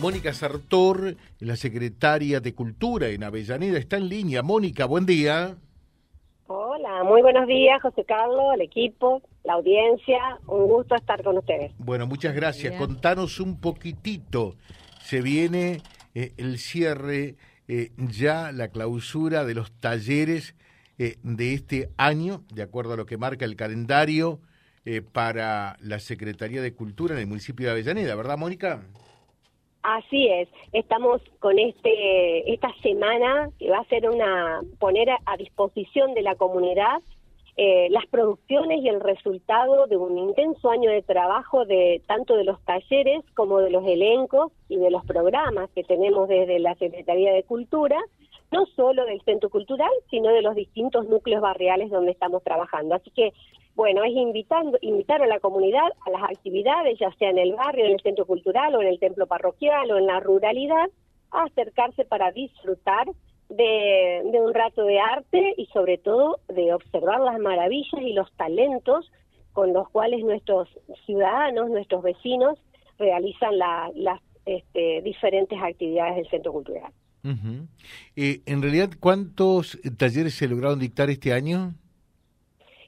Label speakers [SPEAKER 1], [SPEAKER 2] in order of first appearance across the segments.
[SPEAKER 1] Mónica Sartor, la secretaria de Cultura en Avellaneda, está en línea. Mónica, buen día.
[SPEAKER 2] Hola, muy buenos días, José Carlos, el equipo, la audiencia. Un gusto estar con ustedes.
[SPEAKER 1] Bueno, muchas gracias. Contanos un poquitito. Se viene eh, el cierre, eh, ya la clausura de los talleres eh, de este año, de acuerdo a lo que marca el calendario para la Secretaría de Cultura en el municipio de Avellaneda, ¿verdad, Mónica?
[SPEAKER 2] Así es, estamos con este esta semana que va a ser una poner a, disposición de la comunidad eh, las producciones y el resultado de un intenso año de trabajo de tanto de los talleres como de los elencos y de los programas que tenemos desde la Secretaría de Cultura, no solo del Centro Cultural, sino de los distintos núcleos barriales donde estamos trabajando. Así que bueno, es invitando, invitar a la comunidad a las actividades, ya sea en el barrio, en el centro cultural o en el templo parroquial o en la ruralidad, a acercarse para disfrutar de, un rato de arte y sobre todo de observar las maravillas y los talentos con los cuales nuestros ciudadanos, nuestros vecinos realizan las este, diferentes actividades del centro cultural.
[SPEAKER 1] Eh, en realidad, ¿cuántos talleres se lograron dictar este año?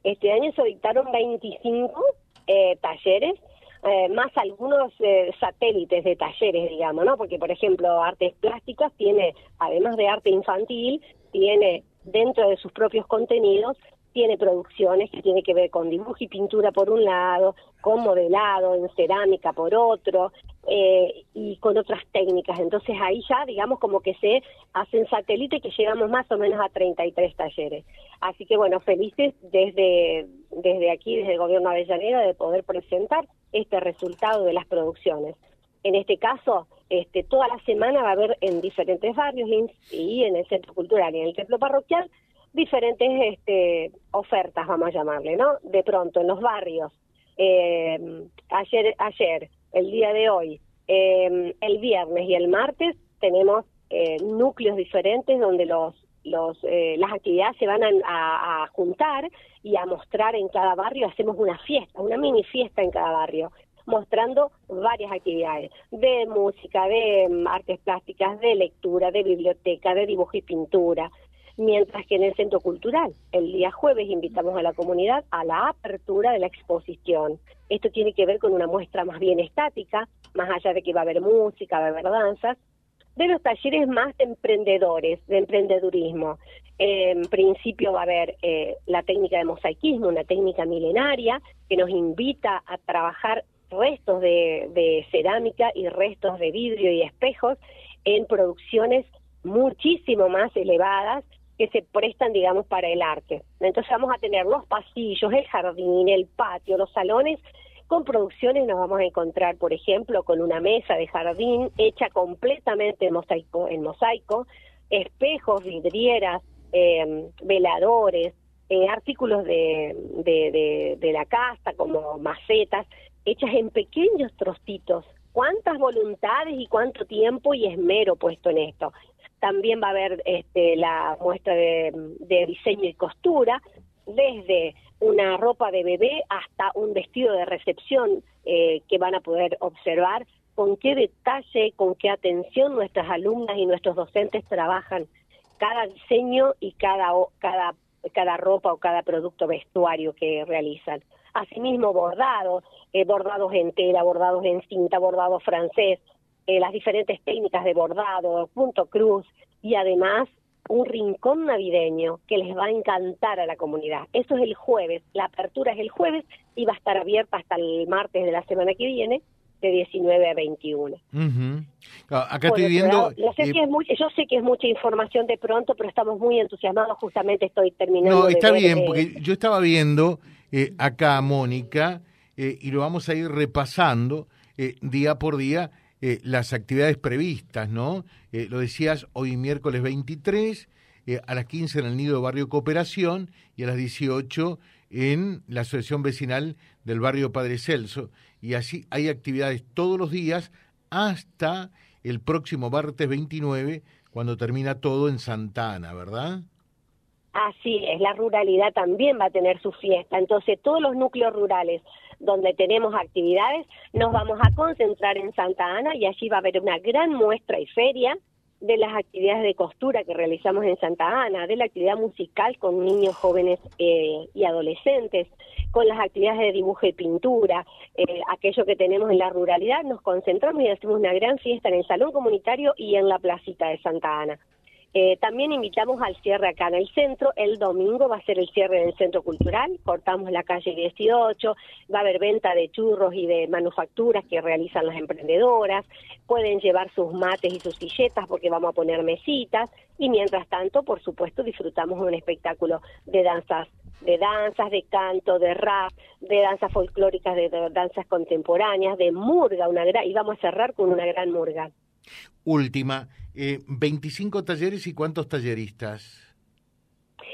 [SPEAKER 2] Este año se dictaron 25 eh, talleres, eh, más algunos eh, satélites de talleres, digamos, ¿no? Porque, por ejemplo, artes plásticas tiene, además de arte infantil, tiene dentro de sus propios contenidos tiene producciones que tiene que ver con dibujo y pintura por un lado, con modelado en cerámica por otro, eh, y con otras técnicas. Entonces ahí ya, digamos, como que se hacen satélite que llegamos más o menos a 33 talleres. Así que bueno, felices desde, desde aquí, desde el gobierno Avellaneda, de poder presentar este resultado de las producciones. En este caso, este, toda la semana va a haber en diferentes barrios y en el centro cultural y en el templo parroquial diferentes este, ofertas, vamos a llamarle, ¿no? De pronto, en los barrios, eh, ayer, ayer, el día de hoy, eh, el viernes y el martes tenemos eh, núcleos diferentes donde los, los, las actividades se van a, a, juntar y a mostrar en cada barrio, hacemos una fiesta, una mini fiesta en cada barrio mostrando varias actividades de música, de mm, artes plásticas, de lectura, de biblioteca, de dibujo y pintura, mientras que en el Centro Cultural, el día jueves, invitamos a la comunidad a la apertura de la exposición. Esto tiene que ver con una muestra más bien estática, más allá de que va a haber música, va a haber danzas, de los talleres más de emprendedores, de emprendedurismo. En principio va a haber eh, la técnica de mosaicismo, una técnica milenaria que nos invita a trabajar restos de cerámica y restos de vidrio y espejos en producciones muchísimo más elevadas que se prestan, digamos, para el arte. Entonces vamos a tener los pasillos, el jardín, el patio, los salones. Con producciones nos vamos a encontrar, por ejemplo, con una mesa de jardín hecha completamente en mosaico, en mosaico espejos, vidrieras, em, veladores, eh, artículos de, de, de la casa como macetas, hechas en pequeños trocitos. ¿Cuántas voluntades y cuánto tiempo y esmero puesto en esto? También va a haber este, la muestra de, diseño y costura, desde una ropa de bebé hasta un vestido de recepción eh, que van a poder observar con qué detalle, con qué atención nuestras alumnas y nuestros docentes trabajan cada diseño y cada, cada, cada ropa o cada producto vestuario que realizan. Asimismo, bordados, eh, bordados en tela, bordados en cinta, bordados francés, eh, las diferentes técnicas de bordado, punto cruz y además un rincón navideño que les va a encantar a la comunidad. Eso es el jueves, la apertura es el jueves y va a estar abierta hasta el martes de la semana que viene de 19 a 21.
[SPEAKER 1] Ah, acá estoy viendo...
[SPEAKER 2] yo sé que es mucha información de pronto, pero estamos muy entusiasmados, justamente estoy terminando.
[SPEAKER 1] No, está bien, eh, porque yo estaba viendo eh, acá, Mónica, y lo vamos a ir repasando día por día eh, las actividades previstas, ¿no? Eh, lo decías, hoy miércoles 23, eh, a las 15 en el Nido Barrio Cooperación y a las 18 en la Asociación Vecinal del Barrio Padre Celso. Y así hay actividades todos los días hasta el próximo martes 29, cuando termina todo en Santana, ¿verdad?
[SPEAKER 2] Así es, la ruralidad también va a tener su fiesta. Entonces, todos los núcleos rurales donde tenemos actividades, nos vamos a concentrar en Santa Ana y allí va a haber una gran muestra y feria de las actividades de costura que realizamos en Santa Ana, de la actividad musical con niños, jóvenes eh, y adolescentes, con las actividades de dibujo y pintura, eh, aquello que tenemos en la ruralidad, nos concentramos y hacemos una gran fiesta en el Salón Comunitario y en la Placita de Santa Ana. Eh, también invitamos al cierre acá en el centro. El domingo va a ser el cierre del centro cultural. Cortamos la calle 18. Va a haber venta de churros y de manufacturas que realizan las emprendedoras. Pueden llevar sus mates y sus silletas porque vamos a poner mesitas. Y mientras tanto, por supuesto, disfrutamos de un espectáculo de danzas de danzas, de canto, de rap, de danzas folclóricas, de, danzas contemporáneas, de murga, una gran, y vamos a cerrar con una gran murga.
[SPEAKER 1] Última, eh, 25 talleres y cuántos talleristas.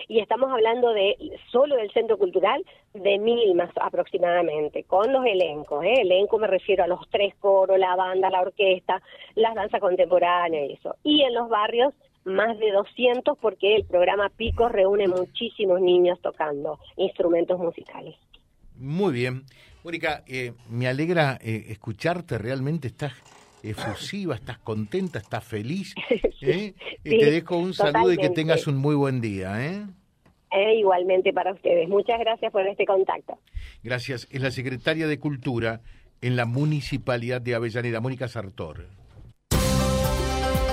[SPEAKER 2] Y estamos hablando de solo del centro cultural de mil más aproximadamente, con los elencos. ¿eh? Elenco me refiero a los tres coros, la banda, la orquesta, las danzas contemporáneas y eso. Y en los barrios más de 200 porque el programa Pico reúne muchísimos niños tocando instrumentos musicales.
[SPEAKER 1] Muy bien. Mónica, eh, me alegra eh, escucharte, realmente estás efusiva, estás contenta, estás feliz. ¿eh? te dejo un saludo y que tengas un muy buen día. ¿eh?
[SPEAKER 2] Eh, igualmente para ustedes. Muchas gracias por este contacto.
[SPEAKER 1] Gracias. Es la secretaria de Cultura en la Municipalidad de Avellaneda, Mónica Sartor.